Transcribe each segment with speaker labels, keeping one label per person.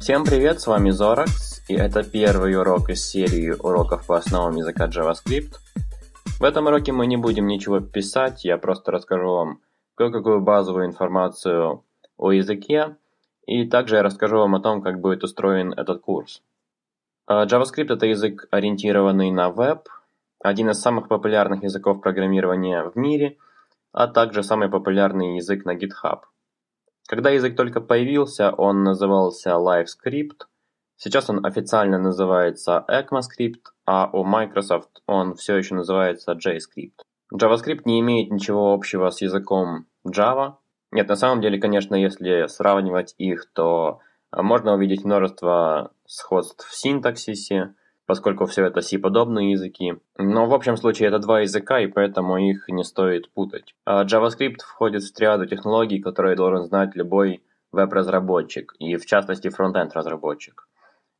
Speaker 1: Всем привет, с вами Zorax, и это первый урок из серии уроков по основам языка JavaScript. В этом уроке мы не будем ничего писать, я просто расскажу вам кое-какую базовую информацию о языке, и также я расскажу вам о том, как будет устроен этот курс. А, JavaScript это язык, ориентированный на веб, один из самых популярных языков программирования в мире, а также самый популярный язык на GitHub. Когда язык только появился, он назывался LiveScript, сейчас он официально называется ECMAScript, а у Microsoft он все еще называется JScript. JavaScript не имеет ничего общего с языком Java. Нет, на самом деле, конечно, если сравнивать их, то можно увидеть множество сходств в синтаксисе, поскольку все это C-подобные языки. Но в общем случае это два языка, и поэтому их не стоит путать. А JavaScript входит в триаду технологий, которые должен знать любой веб-разработчик, и в частности фронтенд разработчик.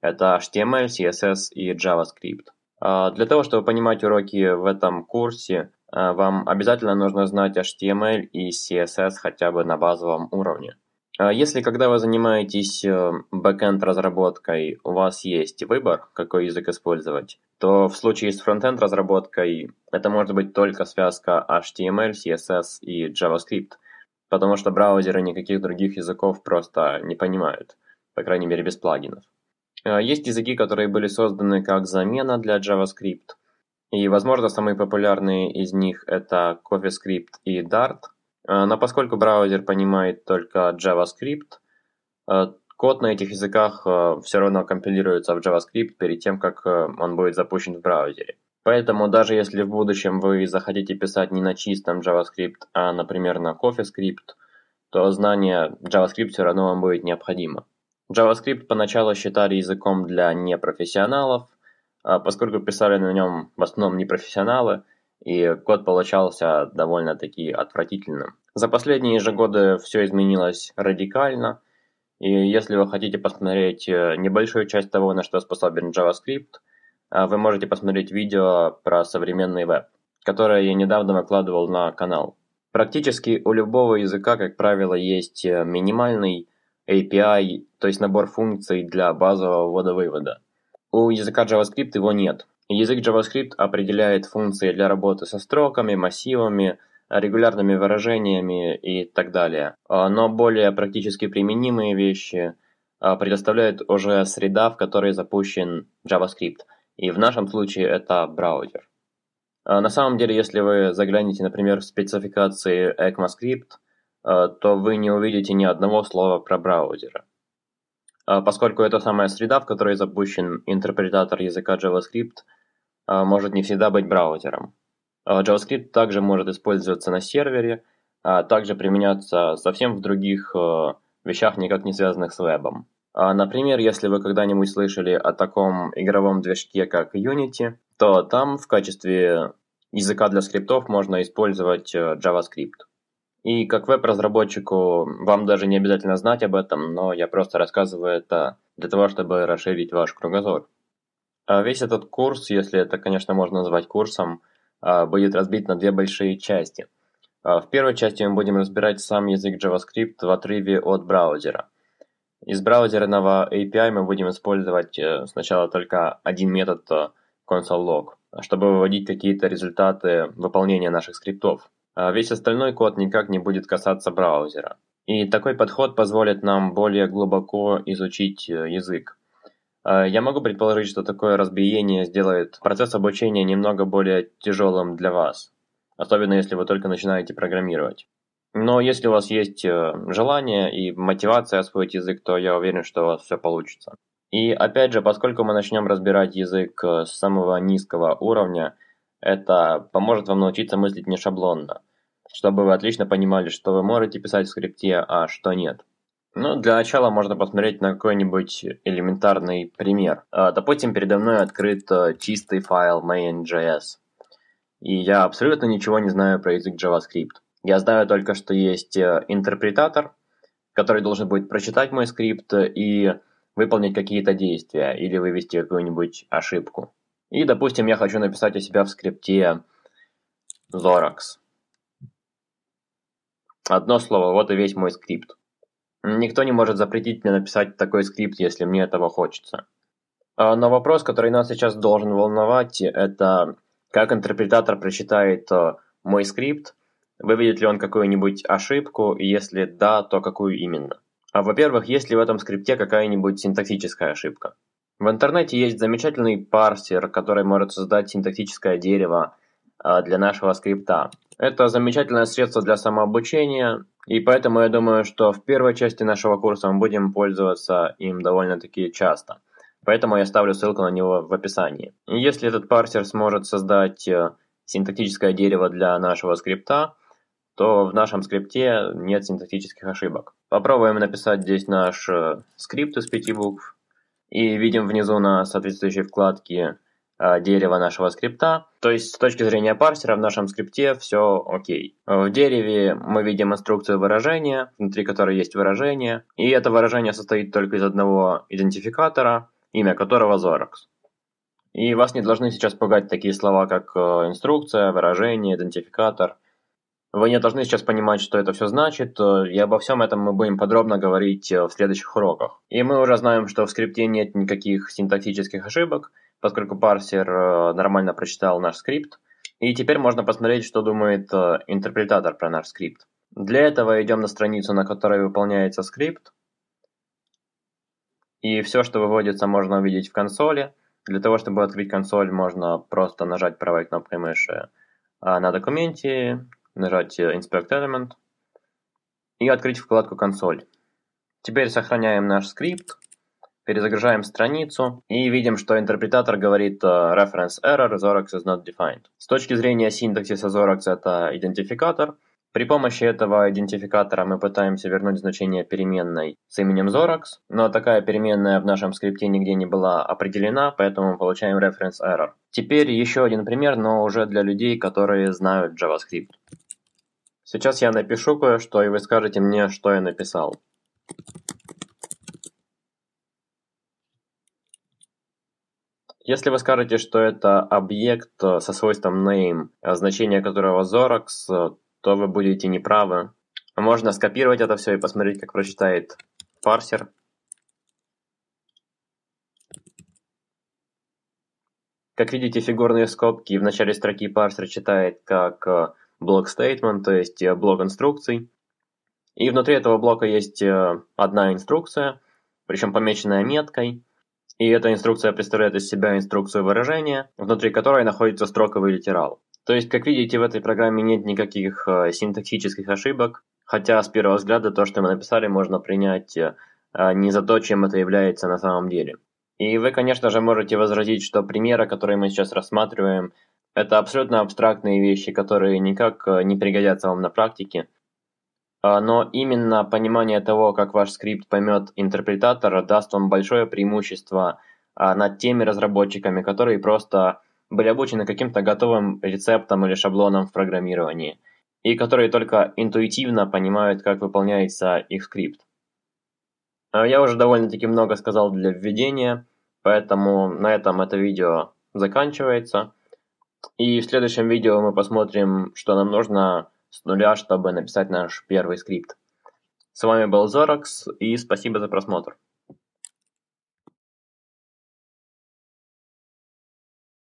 Speaker 1: Это HTML, CSS и JavaScript. А для того, чтобы понимать уроки в этом курсе, а, вам обязательно нужно знать HTML и CSS хотя бы на базовом уровне. А если когда вы занимаетесь э, бэкенд разработкой, у вас есть выбор, какой язык использовать, то в случае с фронтенд разработкой это может быть только связка HTML, CSS и JavaScript, потому что браузеры никаких других языков просто не понимают, по крайней мере без плагинов. А есть языки, которые были созданы как замена для JavaScript, и, возможно, самые популярные из них это CoffeeScript и Dart – но поскольку браузер понимает только JavaScript, э, код на этих языках э, все равно компилируется в JavaScript перед тем, как он будет запущен в браузере. Поэтому даже если в будущем вы захотите писать не на чистом JavaScript, а, например, на CoffeeScript, то знание JavaScript все равно вам будет необходимо. JavaScript поначалу считали языком для непрофессионалов, поскольку писали на нем в основном непрофессионалы – и код получался довольно-таки отвратительным. За последние же годы все изменилось радикально, и если вы хотите посмотреть э, небольшую часть того, на что способен JavaScript, э, вы можете посмотреть видео про современный веб, которое я недавно выкладывал на канал. Практически у любого языка, как правило, есть э, минимальный API, то есть набор функций для базового ввода-вывода. У языка JavaScript его нет, Язык JavaScript определяет функции для работы со строками, массивами, регулярными выражениями и так далее. А, но более практически применимые вещи а, предоставляет уже среда, в которой запущен JavaScript. И в нашем случае это браузер. А, на самом деле, если вы заглянете, например, в спецификации ECMAScript, то вы не увидите ни одного слова про браузера. Поскольку это самая среда, в которой запущен интерпретатор языка JavaScript, а, может не всегда быть браузером. А, JavaScript также может использоваться на сервере, а также применяться совсем в других вещах, никак не связанных с вебом. Например, если вы когда-нибудь слышали о таком игровом движке, как Unity, то там в качестве языка для скриптов можно использовать э, JavaScript. И как веб-разработчику вам даже не обязательно знать об этом, но я просто рассказываю это для того, чтобы расширить ваш кругозор. А весь этот курс, если это, конечно, можно назвать курсом, а, будет разбит на две большие части. А, в первой части мы будем разбирать сам язык JavaScript в отрыве от браузера. Из браузерного API мы будем использовать э, сначала только один метод э, console.log, чтобы выводить какие-то результаты выполнения наших скриптов. Весь остальной код никак не будет касаться браузера. И такой подход позволит нам более глубоко изучить э, язык. Э, я могу предположить, что такое разбиение сделает процесс обучения немного более тяжелым для вас, особенно если вы только начинаете программировать. Но если у вас есть э, желание и мотивация освоить язык, то я уверен, что у вас все получится. И опять же, поскольку мы начнем разбирать язык э, с самого низкого уровня, это поможет вам научиться мыслить не шаблонно, чтобы вы отлично понимали, что вы можете писать в скрипте, а что нет. Ну, для начала можно посмотреть на какой-нибудь элементарный пример. А, допустим, передо мной открыт э, чистый файл main.js. И я абсолютно ничего не знаю про язык JavaScript. Я знаю только, что есть э, интерпретатор, который должен будет прочитать мой скрипт и выполнить какие-то действия или вывести какую-нибудь ошибку. И, допустим, я хочу написать у себя в скрипте Zorax. Одно слово, вот и весь мой скрипт. Никто не может запретить мне написать такой скрипт, если мне этого хочется. А, но вопрос, который нас сейчас должен волновать, это как интерпретатор прочитает э, мой скрипт, выведет ли он какую-нибудь ошибку, и если да, то какую именно. А во-первых, есть ли в этом скрипте какая-нибудь синтаксическая ошибка? В интернете есть замечательный парсер, который может создать синтаксическое дерево а, для нашего скрипта. Это замечательное средство для самообучения, и поэтому я думаю, что в первой части нашего курса мы будем пользоваться им довольно-таки часто. Поэтому я ставлю ссылку на него в описании. Если этот парсер сможет создать э, синтактическое дерево для нашего скрипта, то в нашем скрипте нет синтактических ошибок. Попробуем написать здесь наш э, скрипт из пяти букв. И видим внизу на соответствующей вкладке э, дерево нашего скрипта. То есть с точки зрения парсера в нашем скрипте все окей. В дереве мы видим инструкцию выражения, внутри которой есть выражение. И это выражение состоит только из одного идентификатора, имя которого Zorax. И вас не должны сейчас пугать такие слова, как э, инструкция, выражение, идентификатор. Вы не должны сейчас понимать, что это все значит, э, и обо всем этом мы будем подробно говорить э, в следующих уроках. И мы уже знаем, что в скрипте нет никаких синтаксических ошибок, поскольку парсер нормально прочитал наш скрипт. И теперь можно посмотреть, что думает интерпретатор про наш скрипт. Для этого идем на страницу, на которой выполняется скрипт. И все, что выводится, можно увидеть в консоли. Для того, чтобы открыть консоль, можно просто нажать правой кнопкой мыши на документе, нажать Inspect Element и открыть вкладку «Консоль». Теперь сохраняем наш скрипт, перезагружаем страницу и видим, что интерпретатор говорит а, reference error, Zorax is not defined. С точки зрения синтаксиса Zorax это идентификатор – при помощи этого идентификатора мы пытаемся вернуть значение переменной с именем Zorax, но такая переменная в нашем скрипте нигде не была определена, поэтому получаем reference error. Теперь еще один пример, но уже для людей, которые знают JavaScript. Сейчас я напишу кое-что, и вы скажете мне, что я написал. Если вы скажете, что это объект со свойством name, значение которого Zorax, то вы будете неправы. Можно скопировать это все и посмотреть, как прочитает парсер. Как видите, фигурные скобки в начале строки парсер читает как э, блок statement, то есть э, блок инструкций. И внутри этого блока есть э, одна инструкция, причем помеченная меткой. И эта инструкция представляет из себя инструкцию выражения, внутри которой находится строковый литерал. То есть, как видите, в этой программе нет никаких э, синтаксических ошибок, хотя с первого взгляда то, что мы написали, можно принять не за то, чем это является на самом деле. И вы, конечно же, можете возразить, что примеры, которые мы сейчас рассматриваем, это абсолютно абстрактные вещи, которые никак э, не пригодятся вам на практике. А, но именно понимание того, как ваш скрипт поймет интерпретатор, даст вам большое преимущество а, над теми разработчиками, которые просто были обучены каким-то готовым рецептом или шаблоном в программировании, и которые только интуитивно понимают, как выполняется их скрипт. А я уже довольно-таки много сказал для введения, поэтому на этом это видео заканчивается. И в следующем видео мы посмотрим, что нам нужно с нуля, чтобы написать наш первый скрипт. С вами был Зоракс, и спасибо за просмотр.